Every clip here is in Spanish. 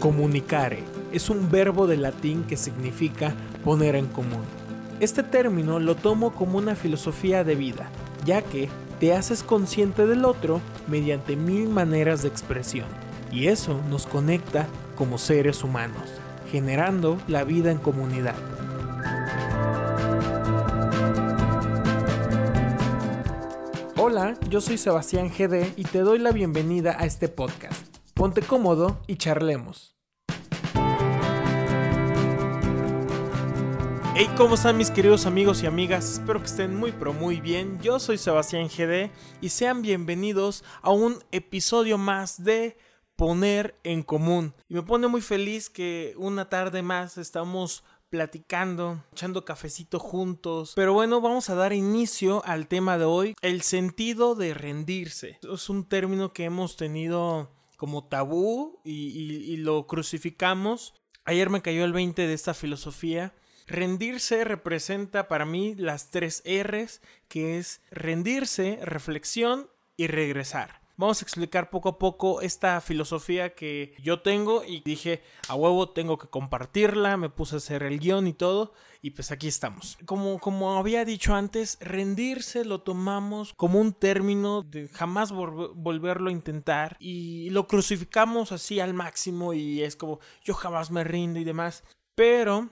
Comunicare es un verbo de latín que significa poner en común. Este término lo tomo como una filosofía de vida, ya que te haces consciente del otro mediante mil maneras de expresión, y eso nos conecta como seres humanos, generando la vida en comunidad. Hola, yo soy Sebastián GD y te doy la bienvenida a este podcast. Ponte cómodo y charlemos. Hey, ¿cómo están mis queridos amigos y amigas? Espero que estén muy pero muy bien. Yo soy Sebastián GD y sean bienvenidos a un episodio más de Poner en Común. Y me pone muy feliz que una tarde más estamos platicando, echando cafecito juntos. Pero bueno, vamos a dar inicio al tema de hoy, el sentido de rendirse. Es un término que hemos tenido como tabú y, lo crucificamos. Ayer me cayó el 20 de esta filosofía. Rendirse representa para mí las tres R's, que es rendirse, reflexión y regresar vamos a explicar poco a poco esta filosofía que yo tengo y dije, a huevo tengo que compartirla, me puse a hacer el guion y todo, y pues aquí estamos. Como, como había dicho antes, rendirse lo tomamos como un término de jamás volverlo a intentar y lo crucificamos así al máximo y es como yo jamás me rindo y demás, pero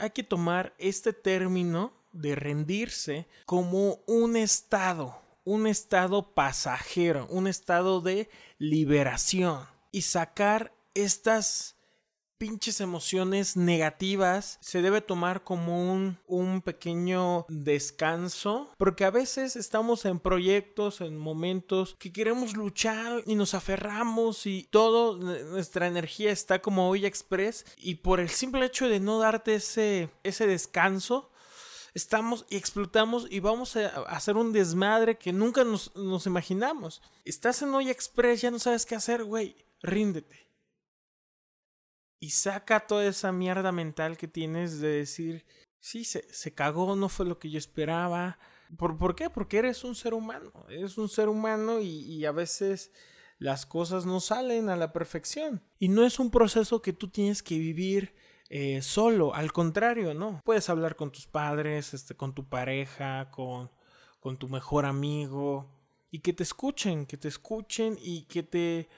hay que tomar este término de rendirse como un estado un estado pasajero, un estado de liberación. Y sacar estas pinches emociones negativas se debe tomar como un, un, pequeño descanso porque a veces estamos en proyectos, en momentos que queremos luchar y nos aferramos y todo nuestra energía está como hoy express y por el simple hecho de no darte ese, ese descanso estamos y explotamos y vamos a hacer un desmadre que nunca nos, imaginamos. Estás en Hoy Express, ya no sabes qué hacer, güey, ríndete. Y saca toda esa mierda mental que tienes de decir, sí, se, se cagó, no fue lo que yo esperaba. ¿Por, ¿Por, qué? Porque eres un ser humano, eres un ser humano y, y a veces las cosas no salen a la perfección. Y no es un proceso que tú tienes que vivir eh, solo, al contrario, ¿no? Puedes hablar con tus padres, este, con tu pareja, con, con tu mejor amigo, y que te escuchen, que te escuchen y que te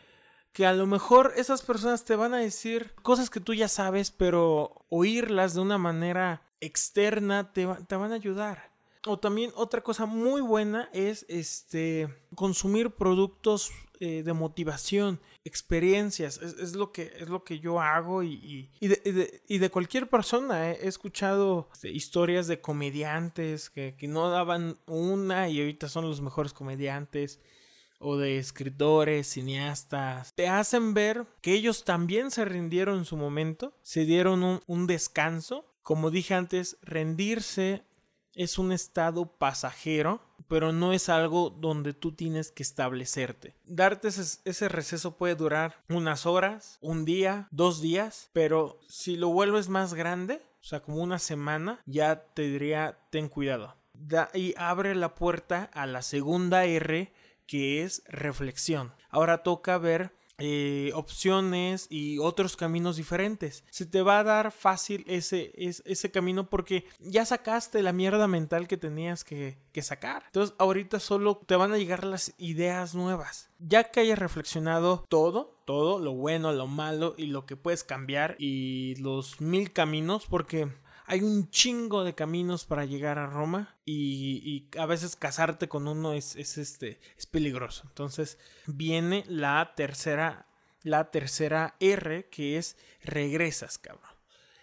que a lo mejor esas personas te van a decir cosas que tú ya sabes, pero oírlas de una manera externa te, te van a ayudar. O también otra cosa muy buena es este consumir productos eh, de motivación, experiencias, es, lo que, es lo que yo hago y, y, de, cualquier persona. He escuchado este, historias de comediantes que, que no daban una y ahorita son los mejores comediantes o de escritores, cineastas, te hacen ver que ellos también se rindieron en su momento, se dieron un, un descanso. Como dije antes, rendirse es un estado pasajero, pero no es algo donde tú tienes que establecerte. Darte ese, receso puede durar unas horas, un día, dos días, pero si lo vuelves más grande, o sea, como una semana, ya te diría, ten cuidado. y abre la puerta a la segunda R, que es reflexión. Ahora toca ver eh, opciones y otros caminos diferentes. Se te va a dar fácil ese, ese, camino porque ya sacaste la mierda mental que tenías que, que, sacar. Entonces ahorita solo te van a llegar las ideas nuevas. Ya que hayas reflexionado todo, todo, lo bueno, lo malo y lo que puedes cambiar y los mil caminos porque hay un chingo de caminos para llegar a Roma y, a veces casarte con uno es, este, es peligroso. Entonces viene la tercera, la tercera R que es regresas, cabrón.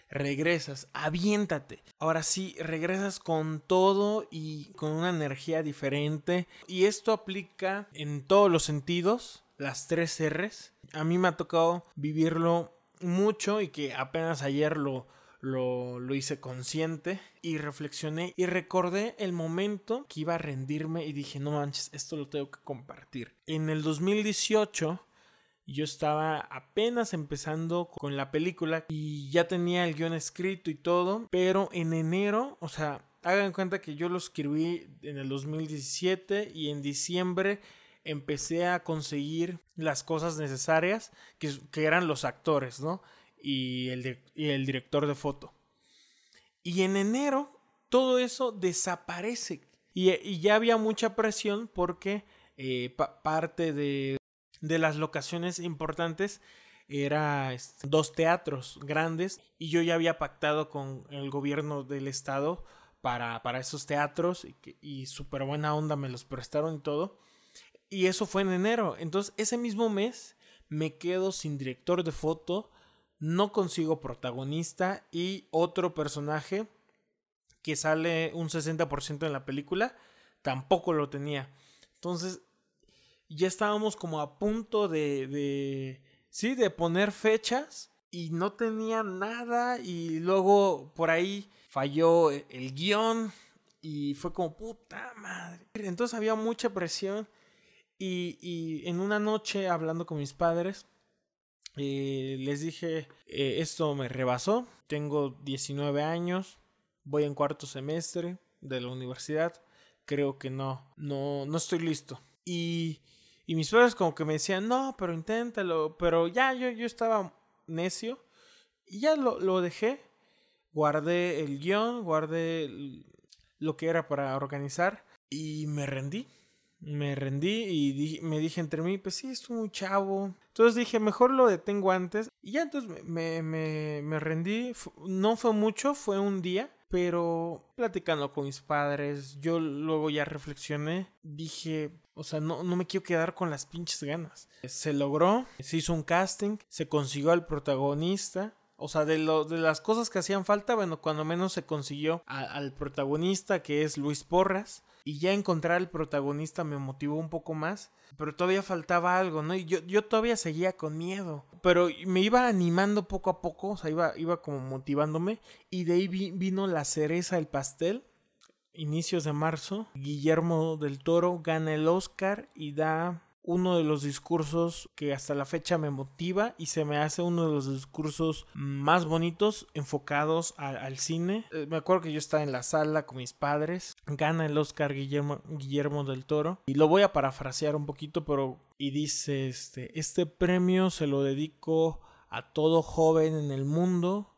Regresas, aviéntate. Ahora sí, regresas con todo y con una energía diferente. Y esto aplica en todos los sentidos, las tres R's. A mí me ha tocado vivirlo mucho y que apenas ayer lo, lo, hice consciente y reflexioné y recordé el momento que iba a rendirme y dije, no manches, esto lo tengo que compartir. En el 2018 yo estaba apenas empezando con la película y ya tenía el guion escrito y todo, pero en enero, o sea, hagan cuenta que yo lo escribí en el 2017 y en diciembre empecé a conseguir las cosas necesarias, que eran los actores, ¿no? Y el, y el director de foto. Y en enero todo eso desaparece. Y, ya había mucha presión porque eh, parte de, de, las locaciones importantes era este, dos teatros grandes y yo ya había pactado con el gobierno del estado para, para esos teatros y, y súper buena onda me los prestaron y todo. Y eso fue en enero. Entonces ese mismo mes me quedo sin director de foto, no consigo protagonista y otro personaje que sale un 60% en la película, tampoco lo tenía. Entonces, ya estábamos como a punto de, de, sí, de poner fechas y no tenía nada y luego por ahí falló e, el guion y fue como puta madre. Entonces había mucha presión y, y en una noche hablando con mis padres, eh, les dije, eh, esto me rebasó, tengo 19 años, voy en cuarto semestre de la universidad, creo que no, no, no estoy listo. Y, mis padres como que me decían, no, pero inténtalo, pero ya yo, yo estaba necio y ya lo, lo dejé, guardé el guion, guardé lo que era para organizar y me rendí. Me rendí y me dije entre mí, pues sí, estoy muy chavo. Entonces dije, mejor lo detengo antes. Y ya entonces me, me, me rendí. No fue mucho, fue un día pero platicando con mis padres, yo luego ya reflexioné, dije, o sea, no, no me quiero quedar con las pinches ganas. Se logró, se hizo un casting, se consiguió al protagonista, o sea, de, lo, de las cosas que hacían falta, bueno, cuando menos se consiguió al protagonista que es Luis Porras. Y ya encontrar al protagonista me motivó un poco más. Pero todavía faltaba algo, ¿no? Y yo, yo todavía seguía con miedo. Pero me iba animando poco a poco, o sea, iba, iba como motivándome. Y de ahí vino la cereza del pastel. Inicios de marzo. Guillermo del Toro gana el Oscar y da uno de los discursos que hasta la fecha me motiva y se me hace uno de los discursos más bonitos enfocados al cine. Eh, me acuerdo que yo estaba en la sala con mis padres, gana el Oscar Guillermo, Guillermo del Toro. Y lo voy a parafrasear un poquito, pero y dice este, este premio se lo dedico a todo joven en el mundo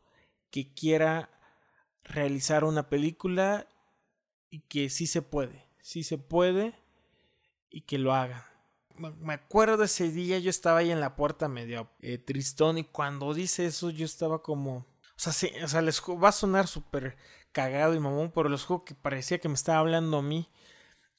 que quiera realizar una película y que sí se puede, sí se puede y que lo hagan me acuerdo ese día, yo estaba ahí en la puerta medio eh, tristón y cuando dice eso yo estaba como... O sea, sí, o sea les va a sonar súper cagado y mamón, pero les juro que parecía que me estaba hablando a mí.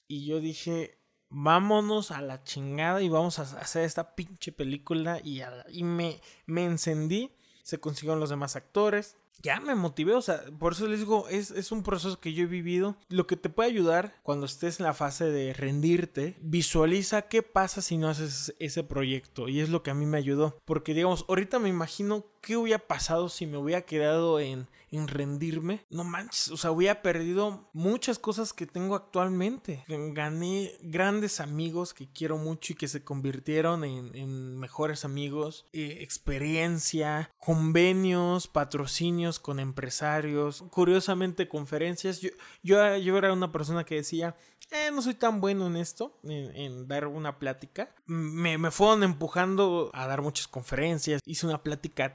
Y yo dije, vámonos a la chingada y vamos a hacer esta pinche película. Y, y me, me encendí. Se consiguieron los demás actores ya me motivé, o sea, por eso les digo, es, es, un proceso que yo he vivido. Lo que te puede ayudar cuando estés en la fase de rendirte, visualiza qué pasa si no haces ese proyecto. Y es lo que a mí me ayudó. Porque, digamos, ahorita me imagino qué hubiera pasado si me hubiera quedado en, en rendirme. No manches, o sea, hubiera perdido muchas cosas que tengo actualmente. Gané grandes amigos que quiero mucho y que se convirtieron en, en mejores amigos. Eh, experiencia, convenios, patrocinios con empresarios, curiosamente conferencias. Yo, yo, yo era una persona que decía, eh, no soy tan bueno en esto, en, dar una plática. Me, me, fueron empujando a dar muchas conferencias, hice una plática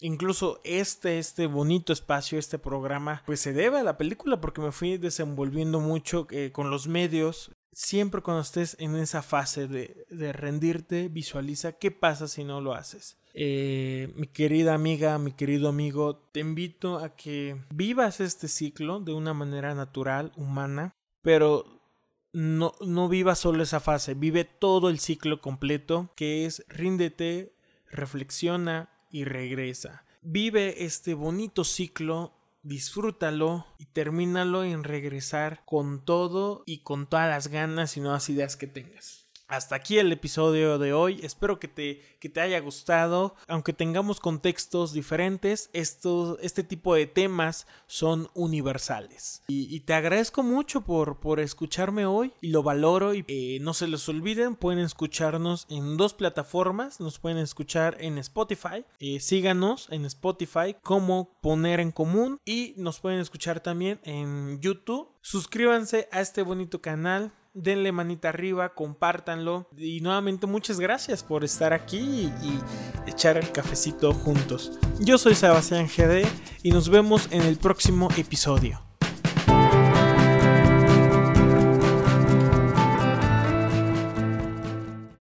Incluso este, este bonito espacio, este programa, pues se debe a la película porque me fui desenvolviendo mucho eh, con los medios. Siempre cuando estés en esa fase de, de rendirte, visualiza qué pasa si no lo haces. Eh, mi querida amiga, mi querido amigo, te invito a que vivas este ciclo de una manera natural, humana, pero no, no vivas solo esa fase, vive todo el ciclo completo, que es ríndete, reflexiona y regresa. Vive este bonito ciclo disfrútalo y termínalo en regresar con todo y con todas las ganas y nuevas ideas que tengas hasta aquí el episodio de hoy. Espero que te, que te haya gustado. Aunque tengamos contextos diferentes, este tipo de temas son universales. Y, te agradezco mucho por, por escucharme hoy y lo valoro. Y eh, no se les olviden, pueden escucharnos en dos plataformas. Nos pueden escuchar en Spotify. Eh, síganos en Spotify como poner en común. Y nos pueden escuchar también en YouTube. Suscríbanse a este bonito canal denle manita arriba, compártanlo. Y nuevamente muchas gracias por estar aquí y, echar el cafecito juntos. Yo soy Sebastián GD y nos vemos en el próximo episodio.